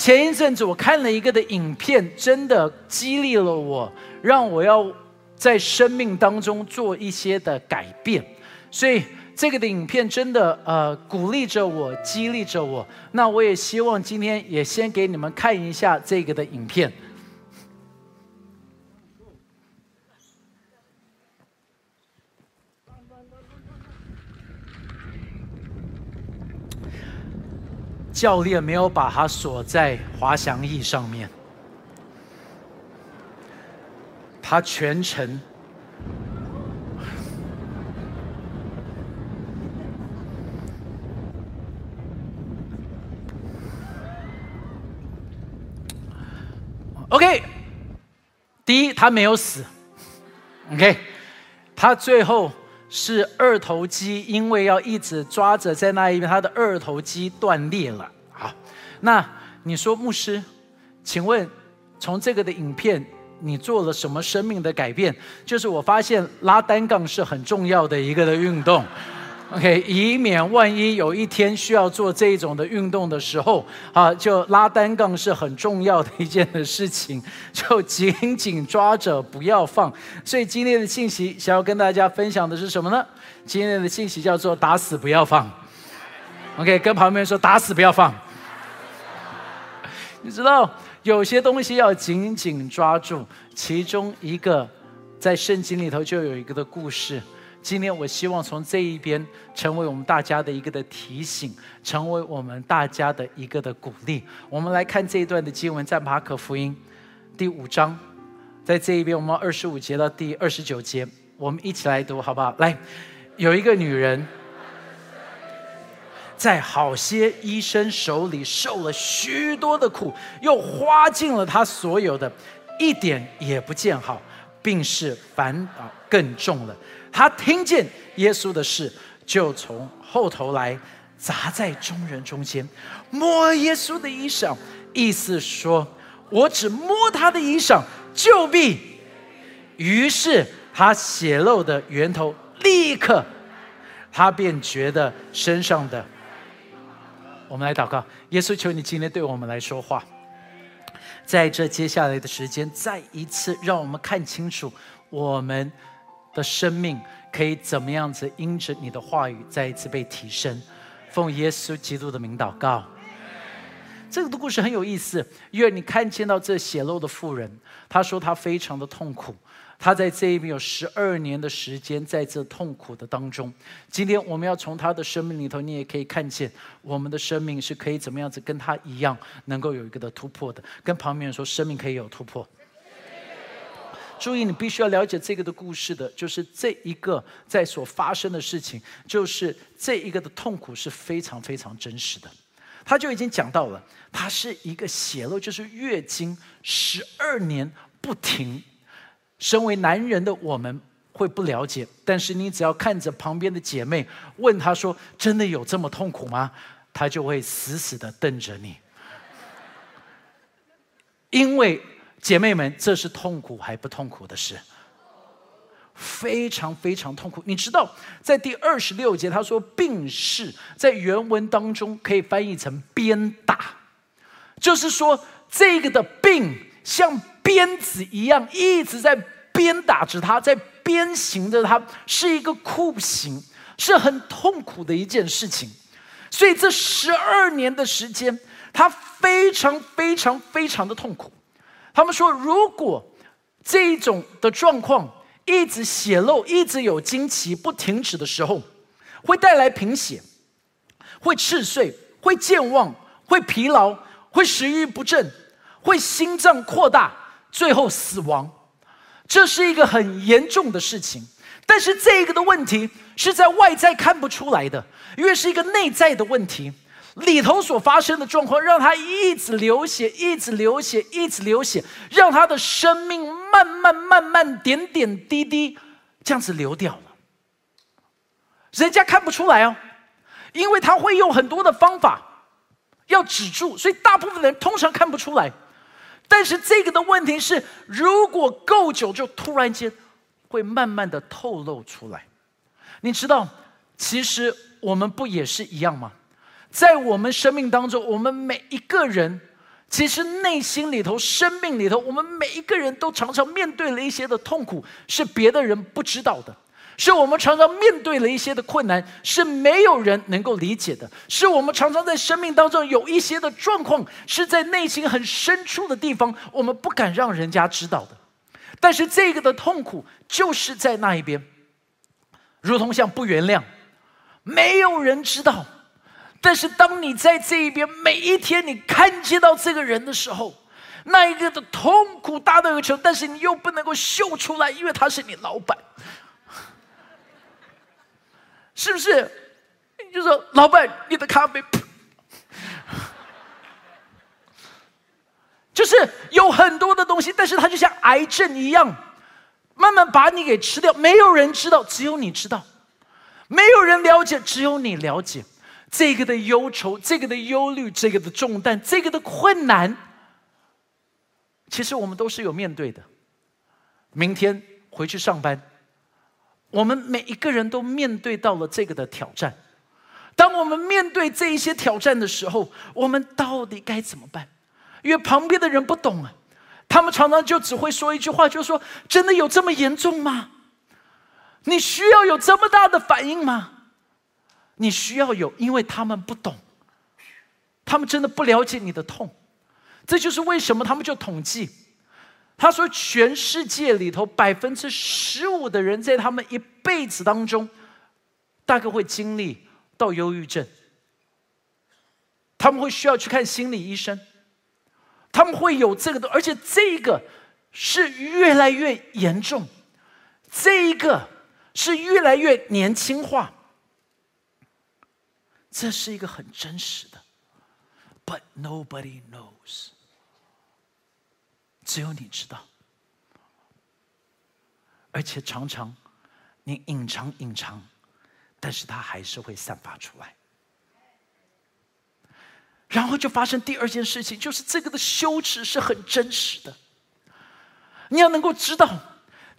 前一阵子我看了一个的影片，真的激励了我，让我要在生命当中做一些的改变。所以这个的影片真的呃鼓励着我，激励着我。那我也希望今天也先给你们看一下这个的影片。教练没有把它锁在滑翔翼上面，他全程，OK。第一，他没有死，OK。他最后。是二头肌，因为要一直抓着在那一边，他的二头肌断裂了。好，那你说牧师，请问从这个的影片，你做了什么生命的改变？就是我发现拉单杠是很重要的一个的运动。OK，以免万一有一天需要做这种的运动的时候，啊，就拉单杠是很重要的一件的事情，就紧紧抓着不要放。所以今天的信息想要跟大家分享的是什么呢？今天的信息叫做打死不要放。OK，跟旁边说打死不要放。你知道有些东西要紧紧抓住，其中一个在圣经里头就有一个的故事。今天我希望从这一边成为我们大家的一个的提醒，成为我们大家的一个的鼓励。我们来看这一段的经文，在马可福音第五章，在这一边我们二十五节到第二十九节，我们一起来读好不好？来，有一个女人，在好些医生手里受了许多的苦，又花尽了她所有的，一点也不见好，病势反而更重了。他听见耶稣的事，就从后头来，砸在众人中间，摸耶稣的衣裳，意思说：“我只摸他的衣裳，就必。”于是他血漏的源头立刻，他便觉得身上的。我们来祷告，耶稣，求你今天对我们来说话，在这接下来的时间，再一次让我们看清楚我们。的生命可以怎么样子？因着你的话语再一次被提升。奉耶稣基督的名祷告。这个的故事很有意思，因为你看见到这血漏的妇人，她说她非常的痛苦，她在这一边有十二年的时间在这痛苦的当中。今天我们要从她的生命里头，你也可以看见我们的生命是可以怎么样子跟她一样，能够有一个的突破的。跟旁边人说，生命可以有突破。注意，你必须要了解这个的故事的，就是这一个在所发生的事情，就是这一个的痛苦是非常非常真实的。他就已经讲到了，他是一个血漏，就是月经十二年不停。身为男人的我们会不了解，但是你只要看着旁边的姐妹，问她说：“真的有这么痛苦吗？”她就会死死的瞪着你，因为。姐妹们，这是痛苦还不痛苦的事？非常非常痛苦。你知道，在第二十六节，他说“病逝”在原文当中可以翻译成“鞭打”，就是说这个的病像鞭子一样一直在鞭打着他，在鞭刑着他，是一个酷刑，是很痛苦的一件事情。所以这十二年的时间，他非常非常非常的痛苦。他们说，如果这一种的状况一直血漏，一直有惊奇不停止的时候，会带来贫血，会嗜睡，会健忘，会疲劳，会食欲不振，会心脏扩大，最后死亡。这是一个很严重的事情。但是这个的问题是在外在看不出来的，因为是一个内在的问题。里头所发生的状况，让他一直流血，一直流血，一直流血，让他的生命慢慢、慢慢、点点滴滴这样子流掉了。人家看不出来哦，因为他会用很多的方法要止住，所以大部分人通常看不出来。但是这个的问题是，如果够久，就突然间会慢慢的透露出来。你知道，其实我们不也是一样吗？在我们生命当中，我们每一个人，其实内心里头、生命里头，我们每一个人都常常面对了一些的痛苦，是别的人不知道的；是我们常常面对了一些的困难，是没有人能够理解的；是我们常常在生命当中有一些的状况，是在内心很深处的地方，我们不敢让人家知道的。但是这个的痛苦就是在那一边，如同像不原谅，没有人知道。但是，当你在这一边，每一天你看见到这个人的时候，那一个的痛苦大到有求，但是你又不能够秀出来，因为他是你老板，是不是？你就说老板，你的咖啡，就是有很多的东西，但是它就像癌症一样，慢慢把你给吃掉。没有人知道，只有你知道；没有人了解，只有你了解。这个的忧愁，这个的忧虑，这个的重担，这个的困难，其实我们都是有面对的。明天回去上班，我们每一个人都面对到了这个的挑战。当我们面对这一些挑战的时候，我们到底该怎么办？因为旁边的人不懂啊，他们常常就只会说一句话，就说：“真的有这么严重吗？你需要有这么大的反应吗？”你需要有，因为他们不懂，他们真的不了解你的痛，这就是为什么他们就统计，他说全世界里头百分之十五的人在他们一辈子当中，大概会经历到忧郁症，他们会需要去看心理医生，他们会有这个的，而且这个是越来越严重，这一个是越来越年轻化。这是一个很真实的，But nobody knows，只有你知道，而且常常你隐藏隐藏，但是它还是会散发出来，然后就发生第二件事情，就是这个的羞耻是很真实的，你要能够知道。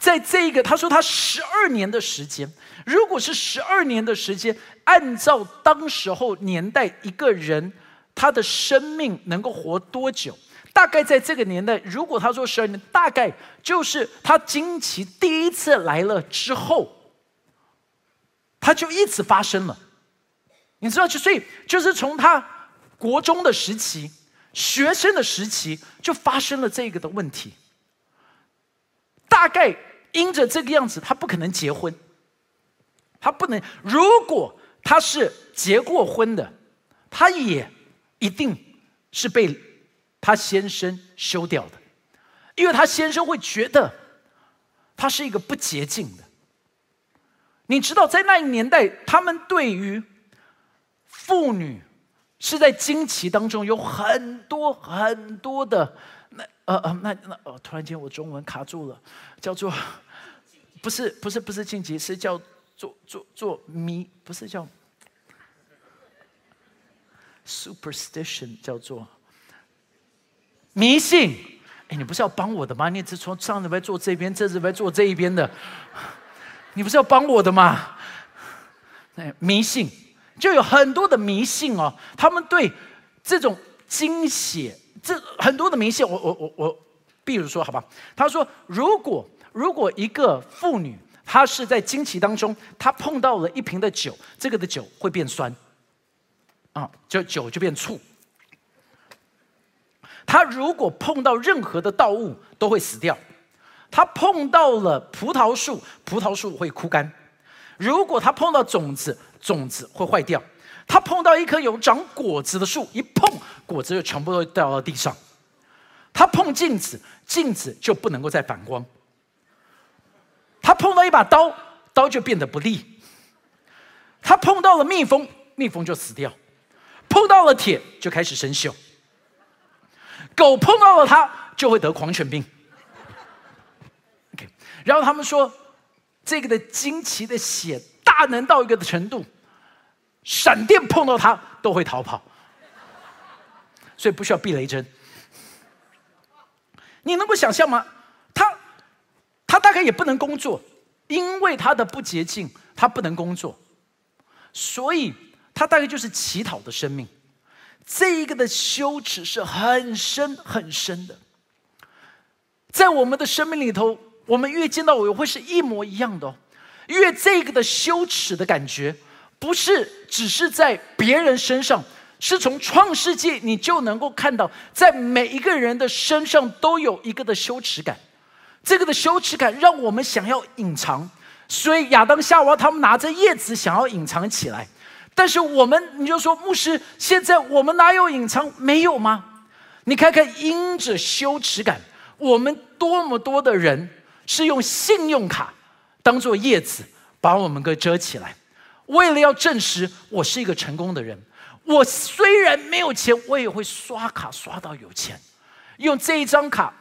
在这一个，他说他十二年的时间，如果是十二年的时间，按照当时候年代，一个人他的生命能够活多久？大概在这个年代，如果他说十二年，大概就是他经期第一次来了之后，他就一直发生了。你知道，就所以就是从他国中的时期、学生的时期，就发生了这个的问题，大概。因着这个样子，他不可能结婚。他不能，如果他是结过婚的，他也一定是被他先生休掉的，因为他先生会觉得他是一个不洁净的。你知道，在那一年代，他们对于妇女是在经期当中有很多很多的。呃呃，那那哦，突然间我中文卡住了，叫做不是不是不是晋级，是叫做做做迷，不是叫 superstition，叫做迷信。哎，你不是要帮我的吗？你只从上礼拜坐这边，这礼拜坐这一边的，你不是要帮我的吗？哎，迷信就有很多的迷信哦，他们对这种惊血。这很多的迷信，我我我我，比如说，好吧，他说，如果如果一个妇女她是在经期当中，她碰到了一瓶的酒，这个的酒会变酸，啊，就酒就变醋。她如果碰到任何的稻物，都会死掉。她碰到了葡萄树，葡萄树会枯干。如果她碰到种子，种子会坏掉。他碰到一棵有长果子的树，一碰果子就全部都掉到地上。他碰镜子，镜子就不能够再反光。他碰到一把刀，刀就变得不利。他碰到了蜜蜂，蜜蜂就死掉。碰到了铁，就开始生锈。狗碰到了它，就会得狂犬病。OK，然后他们说，这个的惊奇的血大能到一个的程度。闪电碰到他都会逃跑，所以不需要避雷针。你能够想象吗？他他大概也不能工作，因为他的不洁净，他不能工作，所以他大概就是乞讨的生命。这一个的羞耻是很深很深的。在我们的生命里头，我们越见到我会是一模一样的哦。越这个的羞耻的感觉，不是只是在别人身上，是从创世纪你就能够看到，在每一个人的身上都有一个的羞耻感。这个的羞耻感让我们想要隐藏，所以亚当夏娃他们拿着叶子想要隐藏起来。但是我们，你就说牧师，现在我们哪有隐藏？没有吗？你看看，因着羞耻感，我们多么多的人是用信用卡当做叶子，把我们给遮起来，为了要证实我是一个成功的人。我虽然没有钱，我也会刷卡刷到有钱，用这一张卡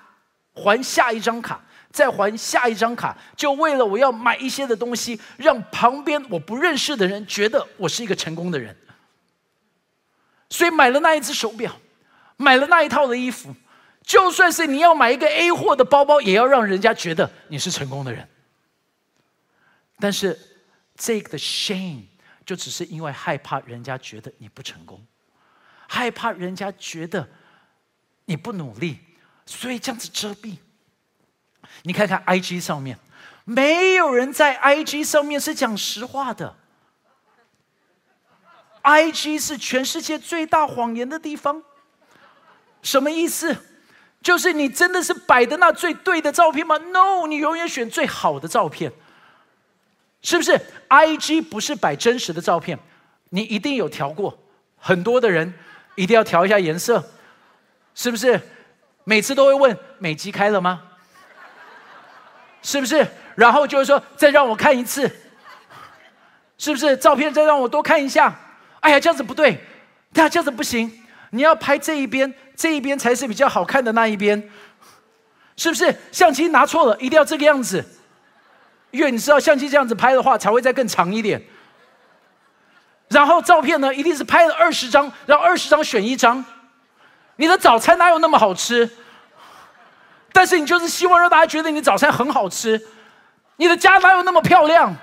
还下一张卡。再还下一张卡，就为了我要买一些的东西，让旁边我不认识的人觉得我是一个成功的人。所以买了那一只手表，买了那一套的衣服，就算是你要买一个 A 货的包包，也要让人家觉得你是成功的人。但是这个 shame 就只是因为害怕人家觉得你不成功，害怕人家觉得你不努力，所以这样子遮蔽。你看看 I G 上面，没有人在 I G 上面是讲实话的。I G 是全世界最大谎言的地方。什么意思？就是你真的是摆的那最对的照片吗？No，你永远选最好的照片。是不是？I G 不是摆真实的照片，你一定有调过。很多的人一定要调一下颜色，是不是？每次都会问美肌开了吗？是不是？然后就是说，再让我看一次，是不是？照片再让我多看一下。哎呀，这样子不对，那，这样子不行。你要拍这一边，这一边才是比较好看的那一边，是不是？相机拿错了，一定要这个样子。因为你知道，相机这样子拍的话，才会再更长一点。然后照片呢，一定是拍了二十张，然后二十张选一张。你的早餐哪有那么好吃？但是你就是希望让大家觉得你早餐很好吃，你的家哪有那么漂亮？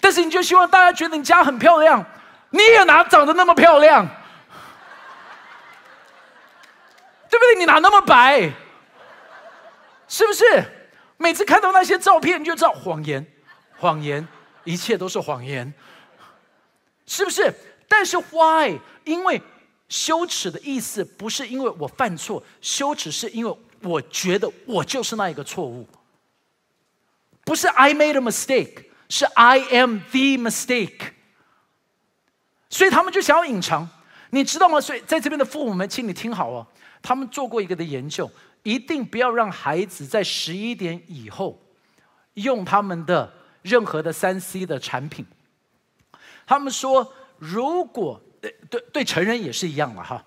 但是你就希望大家觉得你家很漂亮，你也哪长得那么漂亮？对不对？你哪那么白？是不是？每次看到那些照片，你就知道谎言，谎言，一切都是谎言，是不是？但是 why？因为羞耻的意思不是因为我犯错，羞耻是因为。我觉得我就是那一个错误，不是 I made a mistake，是 I am the mistake。所以他们就想要隐藏，你知道吗？所以在这边的父母们，请你听好哦，他们做过一个的研究，一定不要让孩子在十一点以后用他们的任何的三 C 的产品。他们说，如果对对对成人也是一样了哈。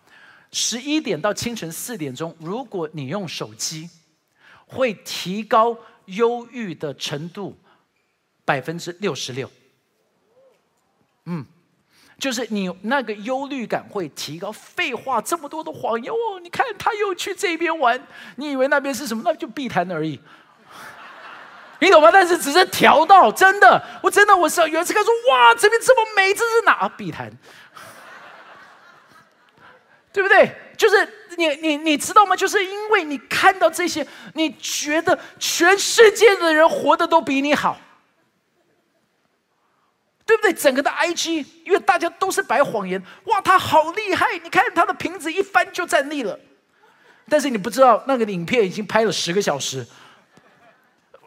十一点到清晨四点钟，如果你用手机，会提高忧郁的程度百分之六十六。嗯，就是你那个忧虑感会提高。废话，这么多的谎言哦！你看他又去这边玩，你以为那边是什么？那就避谈而已，你懂吗？但是只是调到真的，我真的我是有一次看说，哇，这边这么美，这是哪啊？碧潭。对不对？就是你你你知道吗？就是因为你看到这些，你觉得全世界的人活的都比你好，对不对？整个的 IG，因为大家都是摆谎言，哇，他好厉害！你看他的瓶子一翻就站立了，但是你不知道那个影片已经拍了十个小时。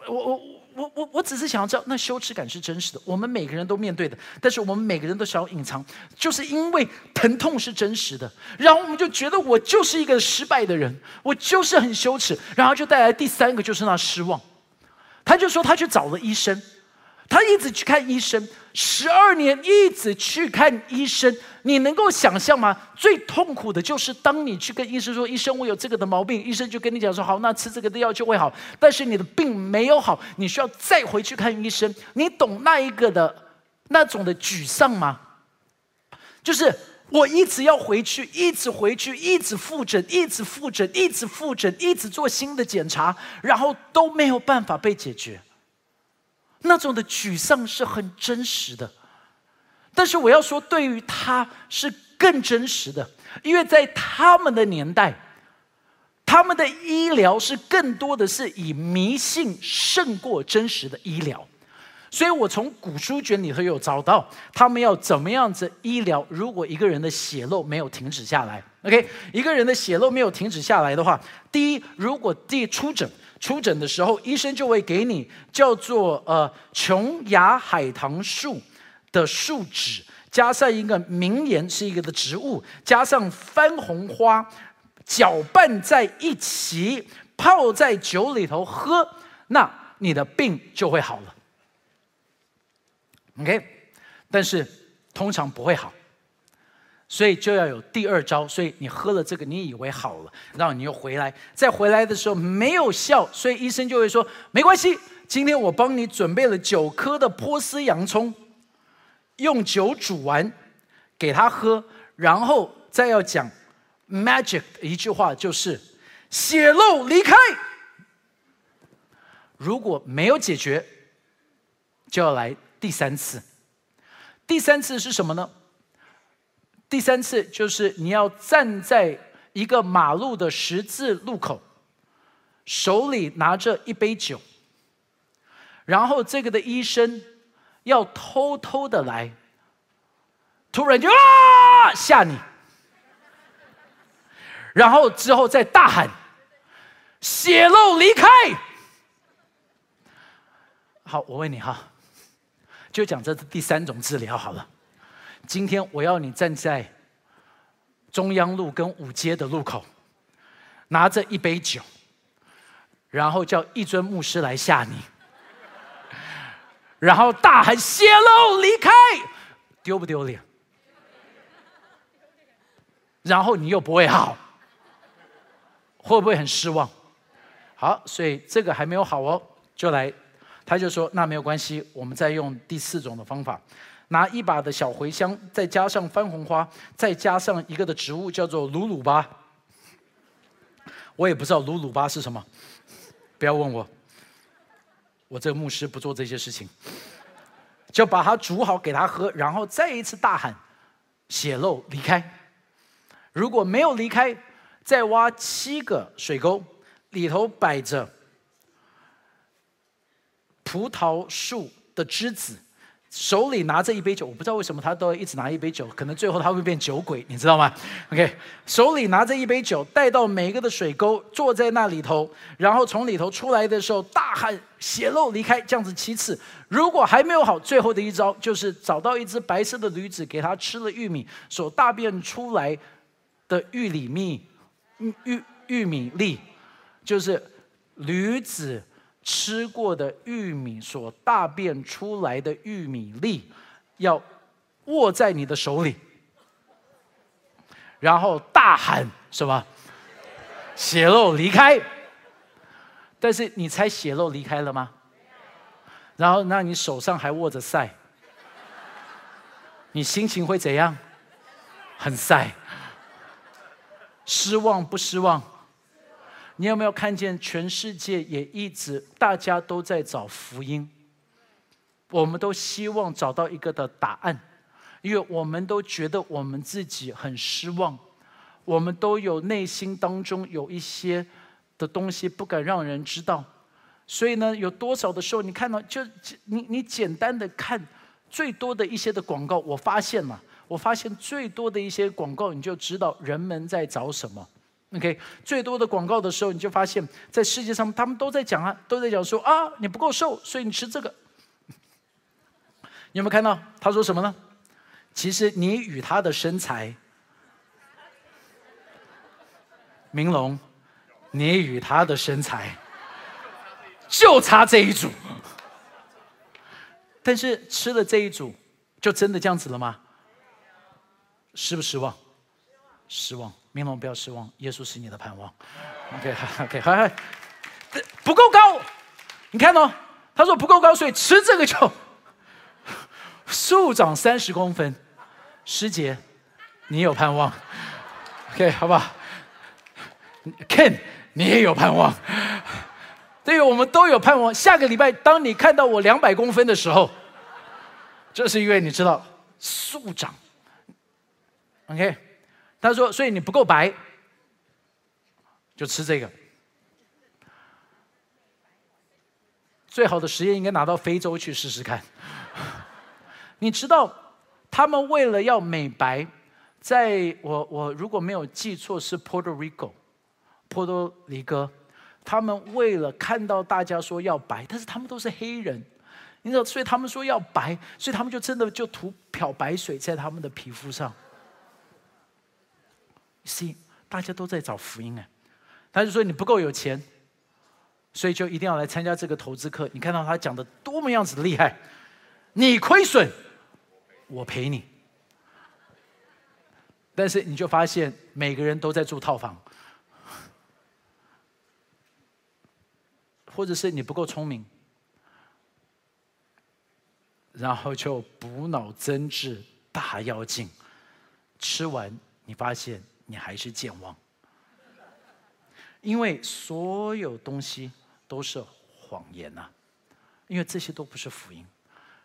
我我。我我我只是想要知道，那羞耻感是真实的，我们每个人都面对的，但是我们每个人都想要隐藏，就是因为疼痛是真实的，然后我们就觉得我就是一个失败的人，我就是很羞耻，然后就带来第三个就是那失望，他就说他去找了医生。他一直去看医生，十二年一直去看医生，你能够想象吗？最痛苦的就是当你去跟医生说：“医生，我有这个的毛病。”医生就跟你讲说：“好，那吃这个的药就会好。”但是你的病没有好，你需要再回去看医生。你懂那一个的那种的沮丧吗？就是我一直要回去，一直回去，一直复诊，一直复诊，一直复诊，一直做新的检查，然后都没有办法被解决。那种的沮丧是很真实的，但是我要说，对于他是更真实的，因为在他们的年代，他们的医疗是更多的是以迷信胜过真实的医疗。所以我从古书卷里头有找到，他们要怎么样子医疗？如果一个人的血漏没有停止下来，OK，一个人的血漏没有停止下来的话，第一，如果第出诊出诊的时候，医生就会给你叫做呃琼崖海棠树的树脂，加上一个名言是一个的植物，加上番红花，搅拌在一起，泡在酒里头喝，那你的病就会好了。OK，但是通常不会好，所以就要有第二招。所以你喝了这个，你以为好了，然后你又回来，再回来的时候没有效，所以医生就会说没关系，今天我帮你准备了九颗的波斯洋葱，用酒煮完给他喝，然后再要讲 magic 一句话，就是血漏离开。如果没有解决，就要来。第三次，第三次是什么呢？第三次就是你要站在一个马路的十字路口，手里拿着一杯酒，然后这个的医生要偷偷的来，突然就啊吓你，然后之后再大喊血漏离开。好，我问你哈。就讲这第三种治疗好了。今天我要你站在中央路跟五街的路口，拿着一杯酒，然后叫一尊牧师来吓你，然后大喊“泄露离开”，丢不丢脸？然后你又不会好，会不会很失望？好，所以这个还没有好哦，就来。他就说：“那没有关系，我们再用第四种的方法，拿一把的小茴香，再加上番红花，再加上一个的植物叫做鲁鲁巴。我也不知道鲁鲁巴是什么，不要问我。我这个牧师不做这些事情，就把它煮好给他喝，然后再一次大喊血漏离开。如果没有离开，再挖七个水沟，里头摆着。”葡萄树的枝子，手里拿着一杯酒，我不知道为什么他都一直拿一杯酒，可能最后他会变酒鬼，你知道吗？OK，手里拿着一杯酒，带到每一个的水沟，坐在那里头，然后从里头出来的时候大喊血漏离开，这样子七次。如果还没有好，最后的一招就是找到一只白色的驴子，给他吃了玉米所大便出来的玉米蜜，玉玉米粒，就是驴子。吃过的玉米所大便出来的玉米粒，要握在你的手里，然后大喊什么？血肉离开。但是你猜血肉离开了吗？然后那你手上还握着塞，你心情会怎样？很晒，失望不失望？你有没有看见全世界也一直大家都在找福音？我们都希望找到一个的答案，因为我们都觉得我们自己很失望，我们都有内心当中有一些的东西不敢让人知道，所以呢，有多少的时候你看到就你你简单的看最多的一些的广告，我发现了，我发现最多的一些广告，你就知道人们在找什么。OK，最多的广告的时候，你就发现，在世界上他们都在讲啊，都在讲说啊，你不够瘦，所以你吃这个。你有没有看到他说什么呢？其实你与他的身材，明龙，你与他的身材就差这一组。但是吃了这一组，就真的这样子了吗？失不失望？失望。明龙不要失望，耶稣是你的盼望。OK，OK，好，不够高，你看哦，他说不够高，所以吃这个就 树长三十公分。师姐，你有盼望？OK，好不好？Ken，你也有盼望。对于，我们都有盼望。下个礼拜，当你看到我两百公分的时候，这是因为你知道树长。OK，他说，所以你不够白，就吃这个。最好的实验应该拿到非洲去试试看。你知道，他们为了要美白，在我我如果没有记错是 Puerto Rico，波多黎各，他们为了看到大家说要白，但是他们都是黑人，你知道，所以他们说要白，所以他们就真的就涂漂白水在他们的皮肤上。See，大家都在找福音哎，他就说你不够有钱。所以就一定要来参加这个投资课。你看到他讲的多么样子的厉害，你亏损，我赔你。但是你就发现每个人都在住套房，或者是你不够聪明，然后就补脑增智大妖精，吃完你发现你还是健忘，因为所有东西。都是谎言呐，因为这些都不是福音。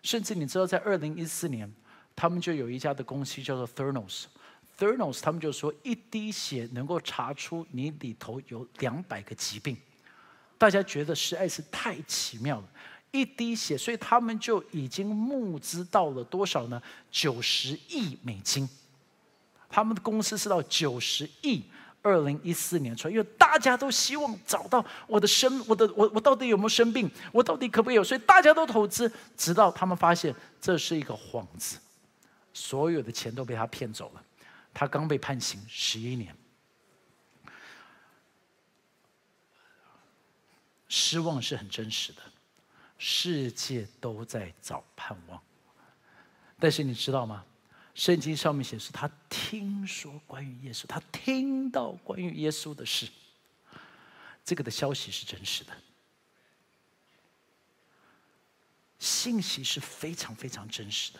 甚至你知道，在二零一四年，他们就有一家的公司叫做 Thernos，Thernos，他们就说一滴血能够查出你里头有两百个疾病，大家觉得实在是太奇妙了。一滴血，所以他们就已经募资到了多少呢？九十亿美金，他们的公司是到九十亿。二零一四年出来，因为大家都希望找到我的生，我的我我到底有没有生病，我到底可不可以有，所以大家都投资，直到他们发现这是一个幌子，所有的钱都被他骗走了。他刚被判刑十一年，失望是很真实的，世界都在找盼望，但是你知道吗？圣经上面显示，他听说关于耶稣，他听到关于耶稣的事，这个的消息是真实的，信息是非常非常真实的。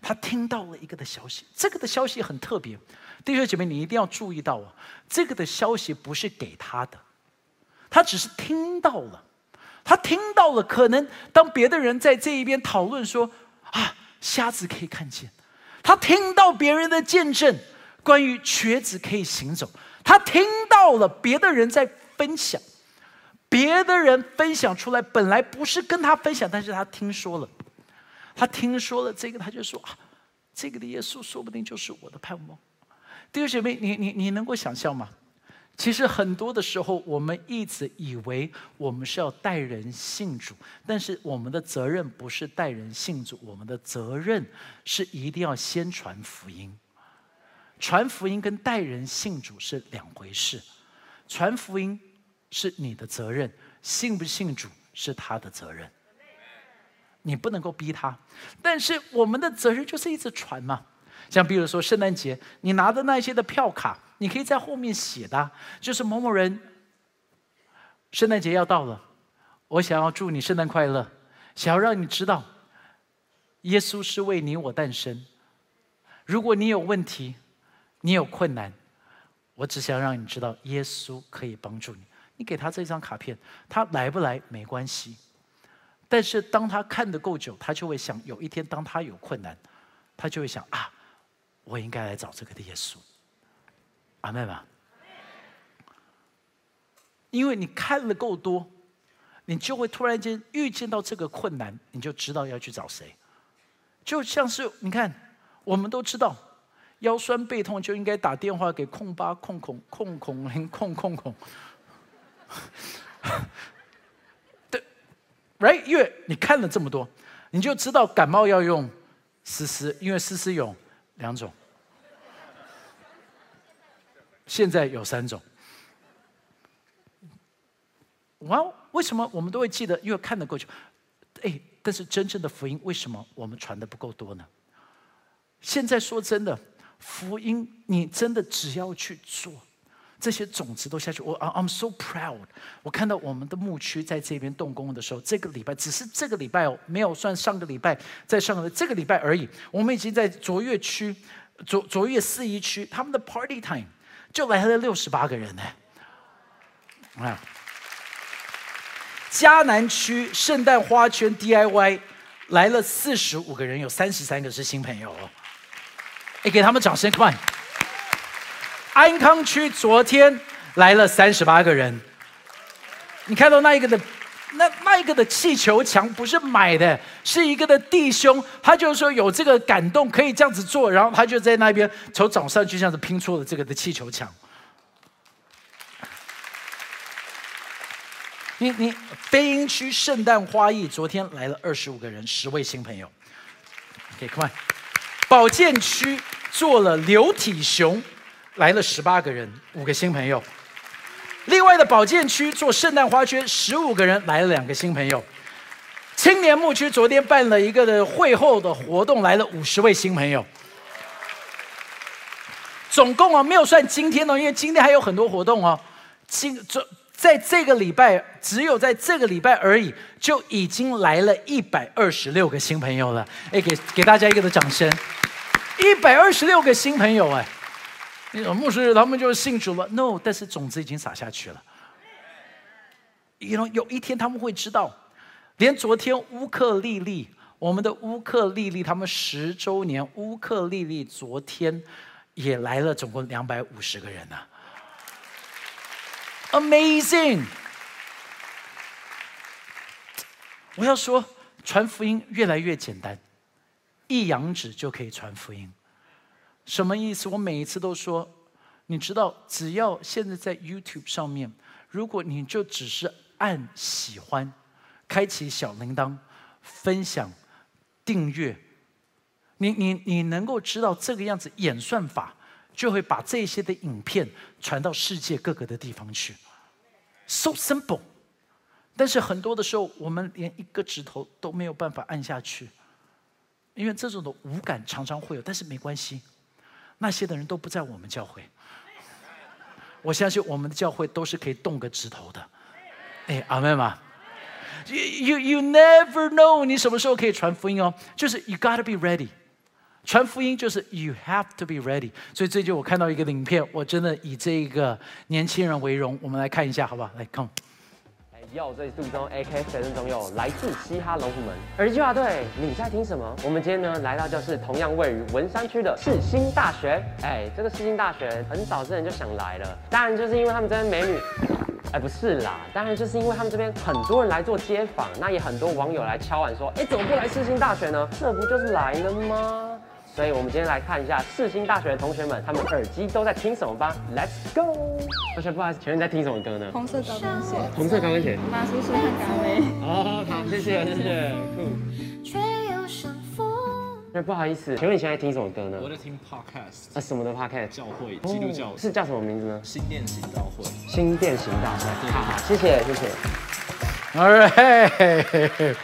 他听到了一个的消息，这个的消息很特别，弟兄姐妹，你一定要注意到啊，这个的消息不是给他的，他只是听到了，他听到了，可能当别的人在这一边讨论说啊，瞎子可以看见。他听到别人的见证，关于瘸子可以行走。他听到了别的人在分享，别的人分享出来，本来不是跟他分享，但是他听说了，他听说了这个，他就说啊，这个的耶稣说不定就是我的盼望。弟兄姐妹，你你你能够想象吗？其实很多的时候，我们一直以为我们是要带人信主，但是我们的责任不是带人信主，我们的责任是一定要先传福音。传福音跟带人信主是两回事，传福音是你的责任，信不信主是他的责任，你不能够逼他。但是我们的责任就是一直传嘛。像比如说圣诞节，你拿的那些的票卡，你可以在后面写的，就是某某人，圣诞节要到了，我想要祝你圣诞快乐，想要让你知道，耶稣是为你我诞生。如果你有问题，你有困难，我只想让你知道，耶稣可以帮助你。你给他这张卡片，他来不来没关系，但是当他看得够久，他就会想，有一天当他有困难，他就会想啊。我应该来找这个的耶稣，阿妹吧。因为你看了够多，你就会突然间遇见到这个困难，你就知道要去找谁。就像是你看，我们都知道腰酸背痛就应该打电话给控八控控控控零控控控。对，right？因为你看了这么多，你就知道感冒要用丝丝，因为丝丝有。两种，现在有三种。哇，为什么我们都会记得？因为看得过去。哎，但是真正的福音，为什么我们传的不够多呢？现在说真的，福音你真的只要去做。这些种子都下去，我 I'm so proud。我看到我们的牧区在这边动工的时候，这个礼拜只是这个礼拜哦，没有算上个礼拜，在上个这个礼拜而已。我们已经在卓越区、卓卓越四一区，他们的 party time 就来了六十八个人呢。啊，迦南区圣诞花圈 DIY 来了四十五个人，有三十三个是新朋友哦。哎，给他们掌声，快！安康区昨天来了三十八个人。你看到那一个的，那那一个的气球墙不是买的，是一个的弟兄，他就说有这个感动可以这样子做，然后他就在那边从早上就这样子拼出了这个的气球墙。你你飞鹰区圣诞花艺昨天来了二十五个人，十位新朋友。OK，come on。保健区做了流体熊，来了十八个人，五个新朋友。另外的保健区做圣诞花圈，十五个人来了两个新朋友。青年牧区昨天办了一个的会后的活动，来了五十位新朋友。总共啊，没有算今天哦，因为今天还有很多活动哦。今这。在这个礼拜，只有在这个礼拜而已，就已经来了一百二十六个新朋友了。哎，给给大家一个的掌声！一百二十六个新朋友，哎，你牧师他们就信主了。No，但是种子已经撒下去了。有有一天他们会知道，连昨天乌克丽丽，我们的乌克丽丽他们十周年，乌克丽丽昨天也来了，总共两百五十个人呢。Amazing！我要说，传福音越来越简单，一阳指就可以传福音。什么意思？我每一次都说，你知道，只要现在在 YouTube 上面，如果你就只是按喜欢、开启小铃铛、分享、订阅，你你你能够知道这个样子演算法。就会把这些的影片传到世界各个的地方去，so simple。但是很多的时候，我们连一个指头都没有办法按下去，因为这种的无感常常会有。但是没关系，那些的人都不在我们教会。我相信我们的教会都是可以动个指头的。哎，阿妹嘛，you you never know 你什么时候可以传福音哦，就是 you gotta be ready。传福音就是 you have to be ready，所以最近我看到一个影片，我真的以这个年轻人为荣。我们来看一下，好不好？来，come。哎哟，这里是杜中 AK 学生中友，来自嘻哈龙虎门。耳机话对，你在听什么？我们今天呢，来到就是同样位于文山区的世新大学。哎，这个世新大学很早之前就想来了，当然就是因为他们这边美女。哎，不是啦，当然就是因为他们这边很多人来做街访，那也很多网友来敲碗说，哎，怎么不来世新大学呢？这不就是来了吗？所以，我们今天来看一下世新大学的同学们，他们耳机都在听什么吧。Let's go。同学，不好意思，请问你在听什么歌呢？红色高跟鞋。红色高跟鞋。马叔叔和嘎妹。哦，好，谢谢，谢谢。那不好意思，请问你现在听什么歌呢？我在听 podcast。啊，什么的 podcast？教会，基督教。是叫什么名字呢？新店行道会。新店行道会。好，谢谢，谢谢。All right。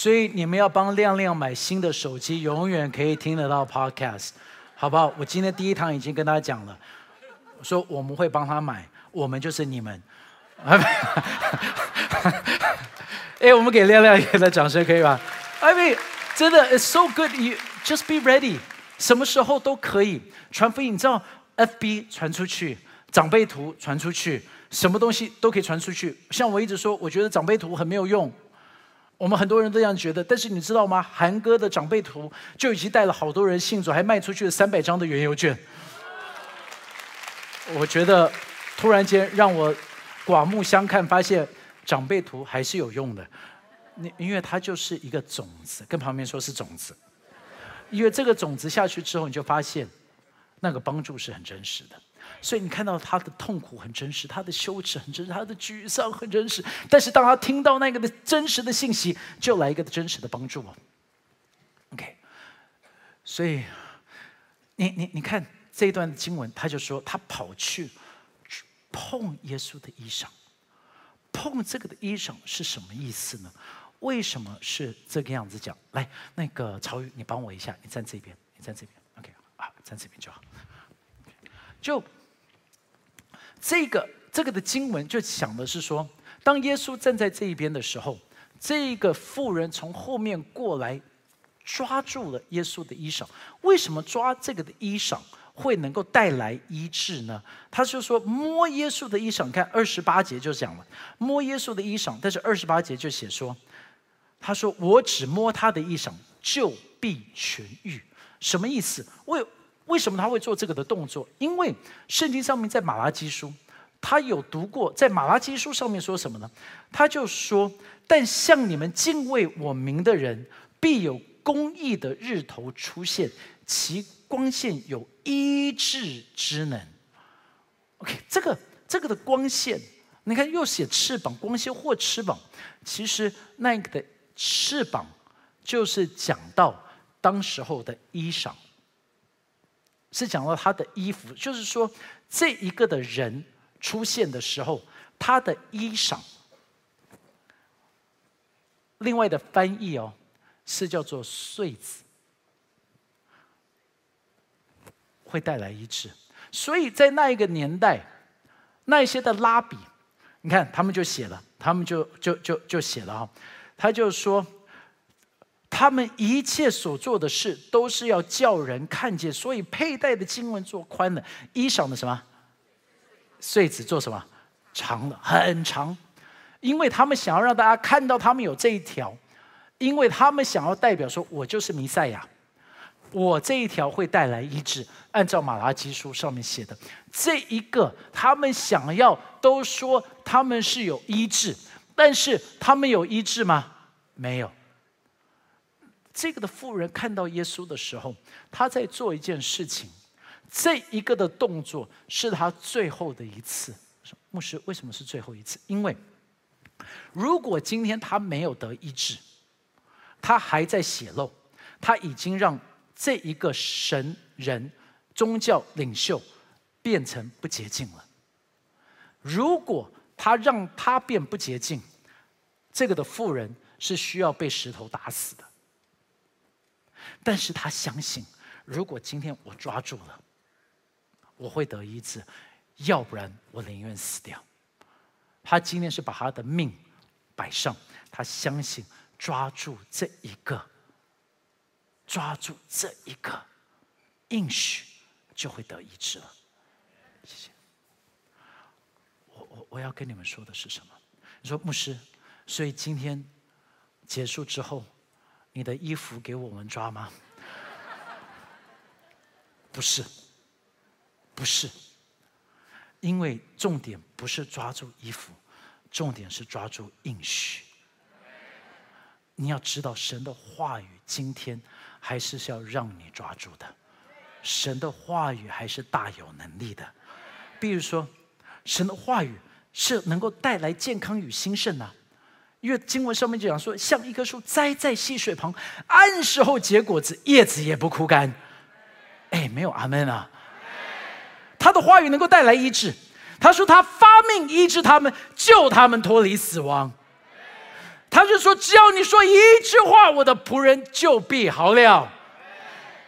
所以你们要帮亮亮买新的手机，永远可以听得到 podcast，好不好？我今天第一堂已经跟他讲了，说我们会帮他买，我们就是你们。哎，我们给亮亮一个掌声，可以吧？I mean，真的，it's so good，you just be ready，什么时候都可以传福音。你知道，FB 传出去，长辈图传出去，什么东西都可以传出去。像我一直说，我觉得长辈图很没有用。我们很多人都这样觉得，但是你知道吗？韩哥的长辈图就已经带了好多人信主，还卖出去了三百张的原油券。我觉得突然间让我刮目相看，发现长辈图还是有用的。你因为它就是一个种子，跟旁边说是种子，因为这个种子下去之后，你就发现那个帮助是很真实的。所以你看到他的痛苦很真实，他的羞耻很真实，他的沮丧很真实。但是当他听到那个的真实的信息，就来一个真实的帮助。OK，所以你你你看这一段经文，他就说他跑去碰耶稣的衣裳，碰这个的衣裳是什么意思呢？为什么是这个样子讲？来，那个曹宇，你帮我一下，你站这边，你站这边。OK，啊，站这边就好。就。这个这个的经文就讲的是说，当耶稣站在这一边的时候，这个妇人从后面过来，抓住了耶稣的衣裳。为什么抓这个的衣裳会能够带来医治呢？他就说摸耶稣的衣裳，看二十八节就讲了摸耶稣的衣裳，但是二十八节就写说，他说我只摸他的衣裳就必痊愈，什么意思？为为什么他会做这个的动作？因为圣经上面在马拉基书，他有读过，在马拉基书上面说什么呢？他就说：“但向你们敬畏我名的人，必有公义的日头出现，其光线有医治之能。” OK，这个这个的光线，你看又写翅膀，光线或翅膀，其实那个的翅膀就是讲到当时候的衣裳。是讲到他的衣服，就是说这一个的人出现的时候，他的衣裳。另外的翻译哦，是叫做穗子，会带来医治。所以在那一个年代，那一些的拉比，你看他们就写了，他们就就就就写了哈，他就说。他们一切所做的事，都是要叫人看见，所以佩戴的经文做宽的，衣裳的什么穗子做什么长的很长，因为他们想要让大家看到他们有这一条，因为他们想要代表说，我就是弥赛亚，我这一条会带来医治。按照马拉基书上面写的，这一个他们想要都说他们是有医治，但是他们有医治吗？没有。这个的妇人看到耶稣的时候，他在做一件事情，这一个的动作是他最后的一次。牧师，为什么是最后一次？因为如果今天他没有得医治，他还在血漏，他已经让这一个神人宗教领袖变成不洁净了。如果他让他变不洁净，这个的妇人是需要被石头打死的。但是他相信，如果今天我抓住了，我会得医治；要不然我宁愿死掉。他今天是把他的命摆上，他相信抓住这一个，抓住这一个应许，就会得医治了。谢谢。我我我要跟你们说的是什么？你说牧师，所以今天结束之后。你的衣服给我们抓吗？不是，不是，因为重点不是抓住衣服，重点是抓住应许。你要知道，神的话语今天还是要让你抓住的，神的话语还是大有能力的。比如说，神的话语是能够带来健康与兴盛的。因为经文上面就讲说，像一棵树栽在溪水旁，按时候结果子，叶子也不枯干。哎，没有阿门啊！他的话语能够带来医治。他说他发命医治他们，救他们脱离死亡。他就说，只要你说一句话，我的仆人就必好了。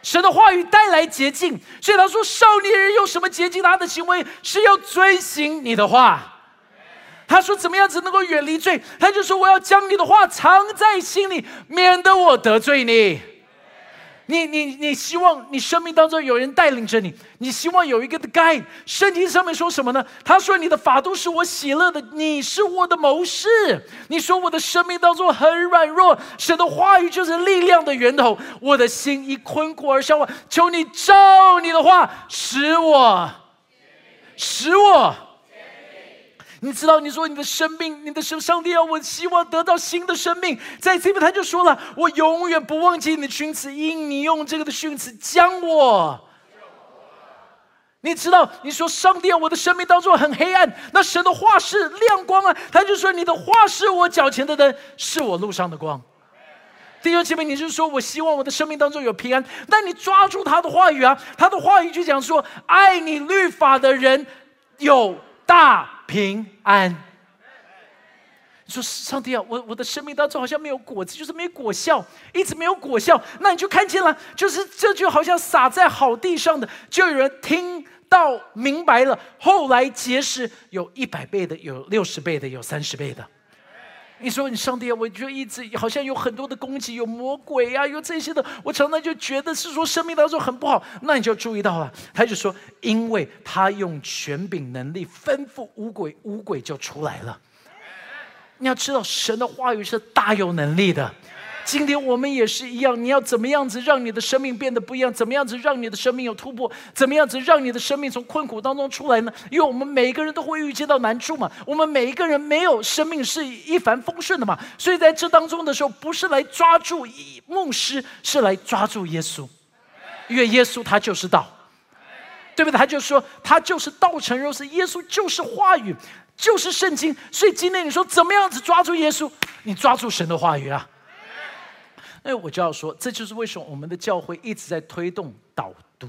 神的话语带来洁净，所以他说，少年人用什么洁净他的行为？是要遵行你的话。他说：“怎么样子能够远离罪？”他就说：“我要将你的话藏在心里，免得我得罪你。”你、你、你希望你生命当中有人带领着你，你希望有一个的 guide。圣经上面说什么呢？他说：“你的法度是我喜乐的，你是我的谋士。”你说我的生命当中很软弱，神的话语就是力量的源头。我的心一困苦而消化，求你照你的话使我，使我。你知道，你说你的生命，你的生上帝啊，我希望得到新的生命。在这边他就说了，我永远不忘记你的训词，因你用这个的训词将我。你知道，你说上帝啊，我的生命当中很黑暗，那神的话是亮光啊。他就说你的话是我脚前的灯，是我路上的光。弟兄姐妹，你是说我希望我的生命当中有平安，那你抓住他的话语啊，他的话语就讲说，爱你律法的人有大。平安。你说上帝啊，我我的生命当中好像没有果子，就是没果效，一直没有果效。那你就看见了，就是这就好像撒在好地上的，就有人听到明白了，后来结识有一百倍的，有六十倍的，有三十倍的。你说你上帝啊，我就一直好像有很多的攻击，有魔鬼啊，有这些的，我常常就觉得是说生命当中很不好。那你就注意到了，他就说，因为他用权柄能力吩咐五鬼，五鬼就出来了。你要知道，神的话语是大有能力的，今天我们也是一样，你要怎么样子让你的生命变得不一样？怎么样子让你的生命有突破？怎么样子让你的生命从困苦当中出来呢？因为我们每一个人都会遇见到难处嘛，我们每一个人没有生命是一帆风顺的嘛，所以在这当中的时候，不是来抓住牧师，是来抓住耶稣，因为耶稣他就是道，对不对？他就说他就是道成肉身，耶稣就是话语，就是圣经。所以今天你说怎么样子抓住耶稣？你抓住神的话语啊！那我就要说，这就是为什么我们的教会一直在推动导读。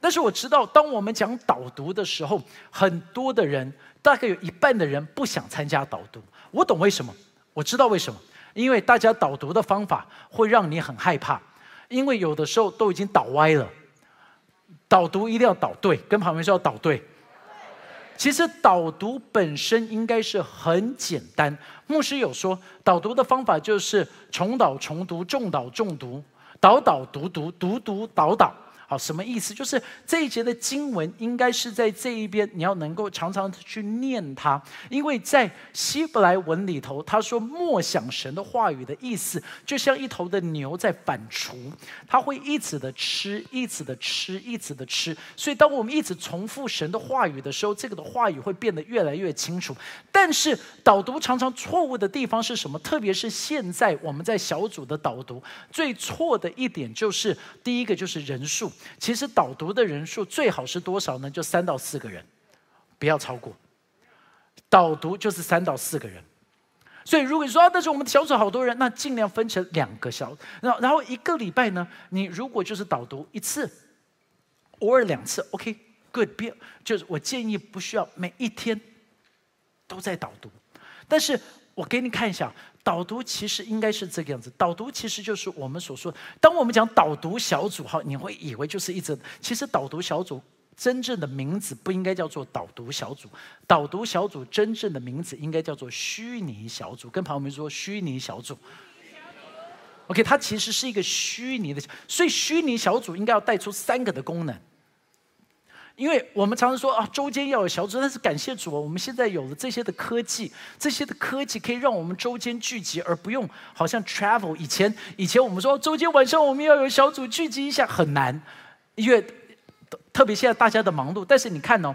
但是我知道，当我们讲导读的时候，很多的人，大概有一半的人不想参加导读。我懂为什么，我知道为什么，因为大家导读的方法会让你很害怕，因为有的时候都已经导歪了。导读一定要导对，跟旁边说要导对。其实导读本身应该是很简单。牧师有说，导读的方法就是重导、重读、重导、重读、导导、读读、读读、导导。好，什么意思？就是这一节的经文应该是在这一边，你要能够常常去念它，因为在希伯来文里头，他说默想神的话语的意思，就像一头的牛在反刍，它会一直的吃，一直的吃，一直的吃。所以，当我们一直重复神的话语的时候，这个的话语会变得越来越清楚。但是导读常常错误的地方是什么？特别是现在我们在小组的导读，最错的一点就是第一个就是人数。其实导读的人数最好是多少呢？就三到四个人，不要超过。导读就是三到四个人，所以如果你说啊，但是我们小组好多人，那尽量分成两个小，然后然后一个礼拜呢，你如果就是导读一次，偶尔两次，OK，good，不要，就是我建议不需要每一天都在导读，但是我给你看一下。导读其实应该是这个样子，导读其实就是我们所说，当我们讲导读小组哈，你会以为就是一直，其实导读小组真正的名字不应该叫做导读小组，导读小组真正的名字应该叫做虚拟小组，跟朋友们说虚拟小组。OK，它其实是一个虚拟的，所以虚拟小组应该要带出三个的功能。因为我们常常说啊，周间要有小组，但是感谢主啊，我们现在有了这些的科技，这些的科技可以让我们周间聚集，而不用好像 travel。以前以前我们说周间晚上我们要有小组聚集一下很难，因为特别现在大家的忙碌。但是你看哦，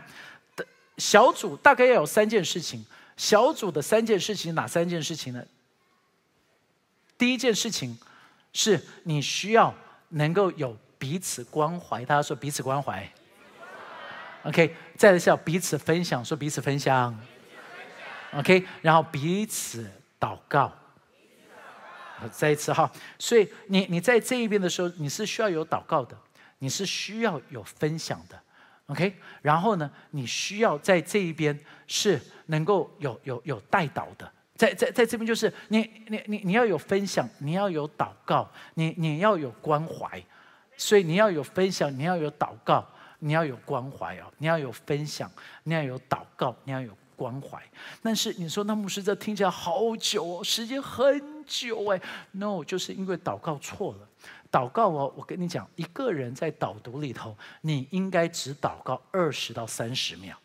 小组大概要有三件事情，小组的三件事情哪三件事情呢？第一件事情是你需要能够有彼此关怀，大家说彼此关怀。OK，再来是要彼此分享，说彼此分享。OK，然后彼此祷告。再一次哈，所以你你在这一边的时候，你是需要有祷告的，你是需要有分享的。OK，然后呢，你需要在这一边是能够有有有带导的，在在在这边就是你你你你要有分享，你要有祷告，你你要有关怀，所以你要有分享，你要有祷告。你要有关怀哦，你要有分享，你要有祷告，你要有关怀。但是你说那牧师这听起来好久哦，时间很久哎。No，就是因为祷告错了。祷告哦，我跟你讲，一个人在导读里头，你应该只祷告二十到三十秒。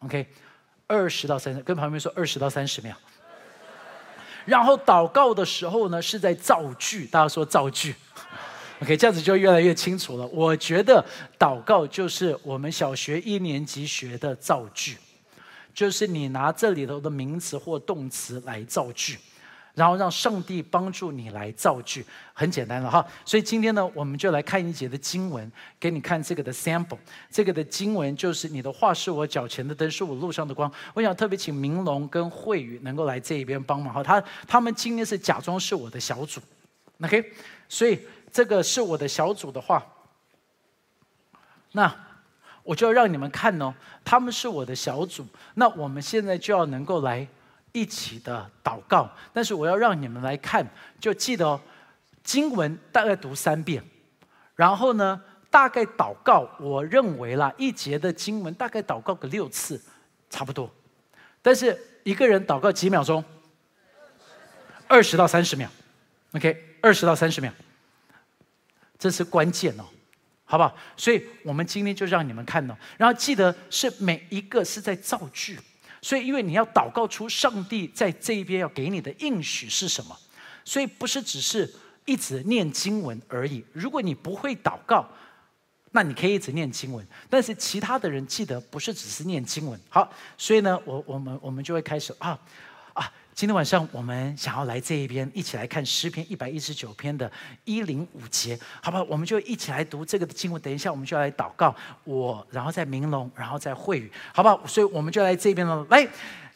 OK，二十到三十，跟旁边说二十到三十秒。然后祷告的时候呢，是在造句，大家说造句。OK，这样子就越来越清楚了。我觉得祷告就是我们小学一年级学的造句，就是你拿这里头的名词或动词来造句，然后让上帝帮助你来造句，很简单了哈。所以今天呢，我们就来看一节的经文，给你看这个的 sample。这个的经文就是你的话是我脚前的灯，是我路上的光。我想特别请明龙跟慧宇能够来这一边帮忙哈。他他们今天是假装是我的小组，OK，所以。这个是我的小组的话，那我就要让你们看哦，他们是我的小组，那我们现在就要能够来一起的祷告。但是我要让你们来看，就记得哦，经文大概读三遍，然后呢，大概祷告，我认为啦，一节的经文大概祷告个六次，差不多。但是一个人祷告几秒钟？二十到三十秒，OK，二十到三十秒。这是关键哦，好不好？所以我们今天就让你们看哦，然后记得是每一个是在造句，所以因为你要祷告出上帝在这一边要给你的应许是什么，所以不是只是一直念经文而已。如果你不会祷告，那你可以一直念经文，但是其他的人记得不是只是念经文。好，所以呢，我我们我们就会开始啊啊，今天晚上我们想要来这一边一起来看诗篇一百一十九篇的一零五节，好不好？我们就一起来读这个的经文。等一下我们就来祷告，我然后再明龙，然后再会语，好不好？所以我们就来这边了，来。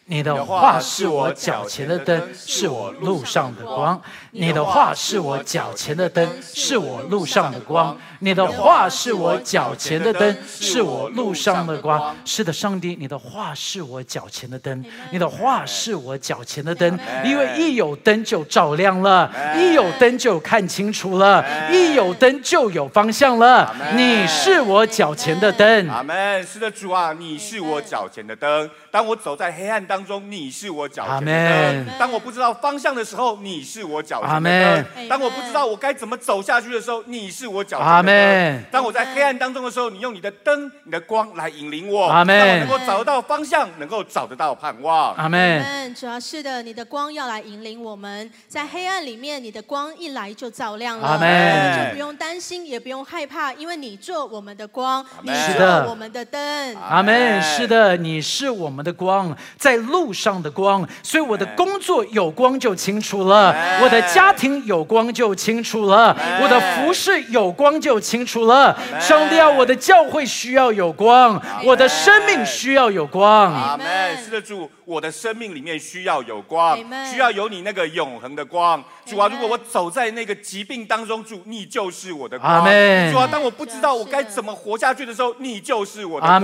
你的话是我脚前的灯，是我路上的光。你的话是我脚前的灯，是我路上的光。你的话是我脚前的灯，是我路上的光。是的，上帝，你的话是我脚前的灯，你的话是我脚前的灯。因为一有灯就照亮了，一有灯就看清楚了，一有灯就有方向了。你是我脚前的灯。阿门。是的，主啊，你是我脚前的灯。当我走在黑暗当中，你是我脚前的灯；当我不知道方向的时候，你是我脚前的灯；当我不知道我该怎么走下去的时候，你是我脚前的灯；当我在黑暗当中的时候，你用你的灯、你的光来引领我，让我能够找得到方向，能够找得到盼望。阿门。主要是的，你的光要来引领我们，在黑暗里面，你的光一来就照亮了，阿门。就不用担心，也不用害怕，因为你做我们的光，你做我们的灯。阿门。是的，你是我们。的光在路上的光，所以我的工作有光就清楚了，我的家庭有光就清楚了，我的服饰有光就清楚了。上帝啊，我的教会需要有光，我的生命需要有光。阿门。是的，主，我的生命里面需要有光，需要有你那个永恒的光。主啊，如果我走在那个疾病当中，主，你就是我的光。主啊，当我不知道我该怎么活下去的时候，你就是我的光。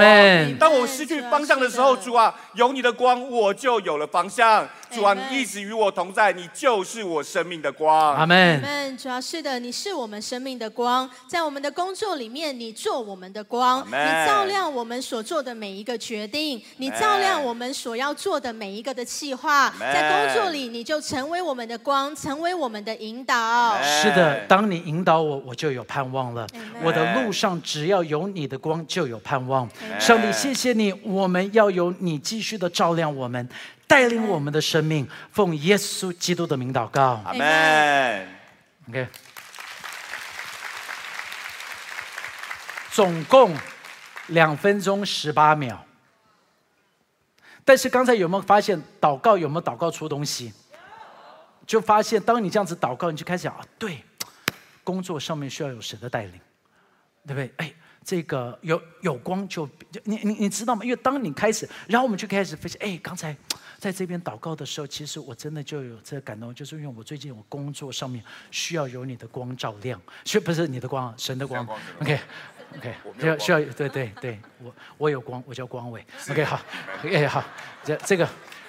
当我失去方向的时候，主啊。有你的光，我就有了方向。主啊，你一直与我同在，你就是我生命的光。阿门。阿门。主要是的，你是我们生命的光，在我们的工作里面，你做我们的光，你照亮我们所做的每一个决定，你照亮我们所要做的每一个的计划。在工作里，你就成为我们的光，成为我们的引导。是的，当你引导我，我就有盼望了。我的路上只要有你的光，就有盼望。上帝，谢谢你，我们要有你继续的照亮我们。带领我们的生命，奉耶稣基督的名祷告，阿门。OK，总共两分钟十八秒。但是刚才有没有发现祷告有没有祷告出东西？就发现当你这样子祷告，你就开始想啊，对，工作上面需要有神的带领，对不对？哎。这个有有光就你你你知道吗？因为当你开始，然后我们就开始分析。哎，刚才在这边祷告的时候，其实我真的就有这个感动，就是因为我最近我工作上面需要有你的光照亮，需不是你的光，神的光。OK OK，需要需要对对对，我我有光，我叫光伟。OK 好，，OK 好，这这个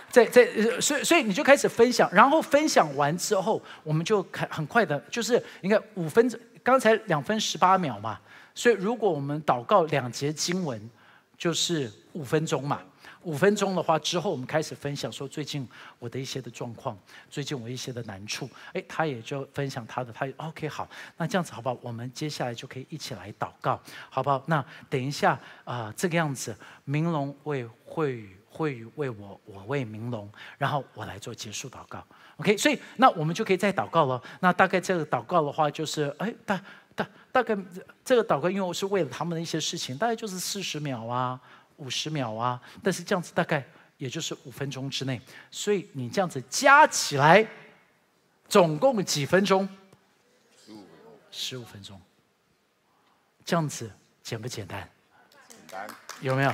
在在所以所以你就开始分享，然后分享完之后，我们就很很快的，就是你看五分钟，刚才两分十八秒嘛。所以，如果我们祷告两节经文，就是五分钟嘛。五分钟的话，之后我们开始分享说最近我的一些的状况，最近我一些的难处。哎，他也就分享他的，他 OK 好。那这样子好不好？我们接下来就可以一起来祷告，好不好？那等一下啊，这个样子，明龙为会语，会语为我，我为明龙，然后我来做结束祷告。OK，所以那我们就可以再祷告了。那大概这个祷告的话，就是哎大。大大概这个祷告，因为我是为了他们的一些事情，大概就是四十秒啊，五十秒啊，但是这样子大概也就是五分钟之内，所以你这样子加起来，总共几分钟？十五分钟。十五分钟。这样子简不简单？简单。有没有？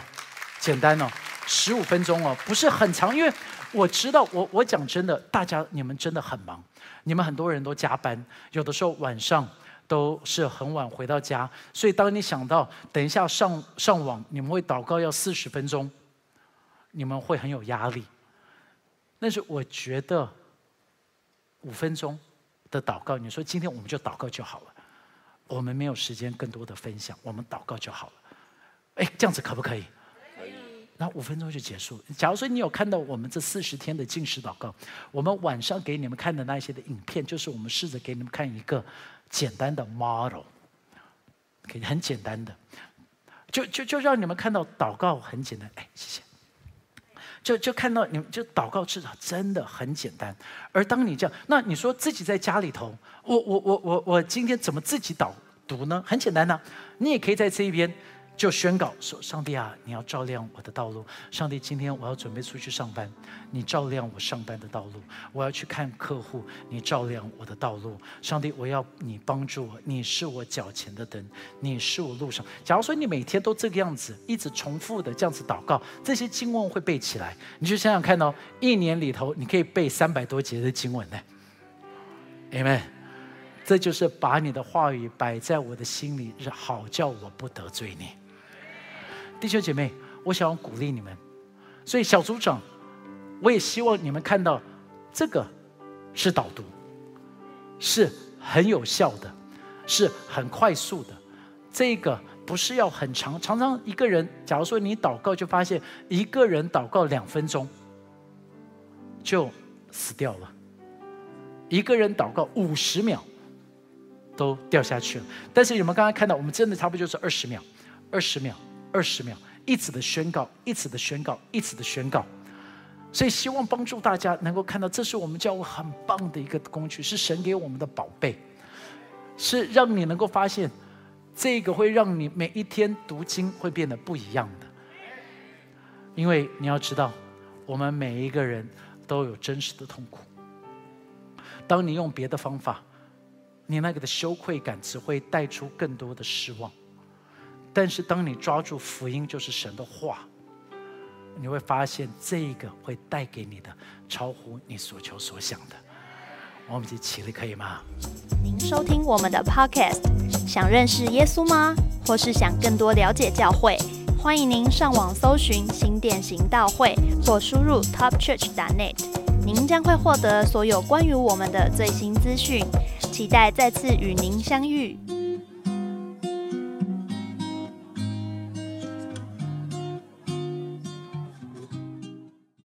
简单哦，十五分钟哦，不是很长，因为我知道，我我讲真的，大家你们真的很忙，你们很多人都加班，有的时候晚上。都是很晚回到家，所以当你想到等一下上上网，你们会祷告要四十分钟，你们会很有压力。但是我觉得五分钟的祷告，你说今天我们就祷告就好了，我们没有时间更多的分享，我们祷告就好了。哎，这样子可不可以？可以。那五分钟就结束。假如说你有看到我们这四十天的进食祷告，我们晚上给你们看的那些的影片，就是我们试着给你们看一个。简单的 model，可以很简单的，就就就让你们看到祷告很简单。哎，谢谢。就就看到你们就祷告至少真的很简单。而当你这样，那你说自己在家里头，我我我我我今天怎么自己导读呢？很简单呐，你也可以在这一边。就宣告说：“上帝啊，你要照亮我的道路。上帝，今天我要准备出去上班，你照亮我上班的道路。我要去看客户，你照亮我的道路。上帝，我要你帮助我，你是我脚前的灯，你是我路上。假如说你每天都这个样子，一直重复的这样子祷告，这些经文会背起来。你就想想看哦，一年里头你可以背三百多节的经文呢。Amen。这就是把你的话语摆在我的心里，好叫我不得罪你。”弟兄姐妹，我想要鼓励你们，所以小组长，我也希望你们看到，这个是导读，是很有效的，是很快速的。这个不是要很长，常常一个人，假如说你祷告，就发现一个人祷告两分钟就死掉了，一个人祷告五十秒都掉下去了。但是你们刚刚看到，我们真的差不多就是二十秒，二十秒。二十秒，一直的宣告，一直的宣告，一直的宣告，所以希望帮助大家能够看到，这是我们教会很棒的一个工具，是神给我们的宝贝，是让你能够发现，这个会让你每一天读经会变得不一样的。因为你要知道，我们每一个人都有真实的痛苦。当你用别的方法，你那个的羞愧感只会带出更多的失望。但是，当你抓住福音，就是神的话，你会发现这个会带给你的超乎你所求所想的。我们一起起立，可以吗？您收听我们的 Podcast，想认识耶稣吗？或是想更多了解教会？欢迎您上网搜寻新店行道会，或输入 topchurch.net，您将会获得所有关于我们的最新资讯。期待再次与您相遇。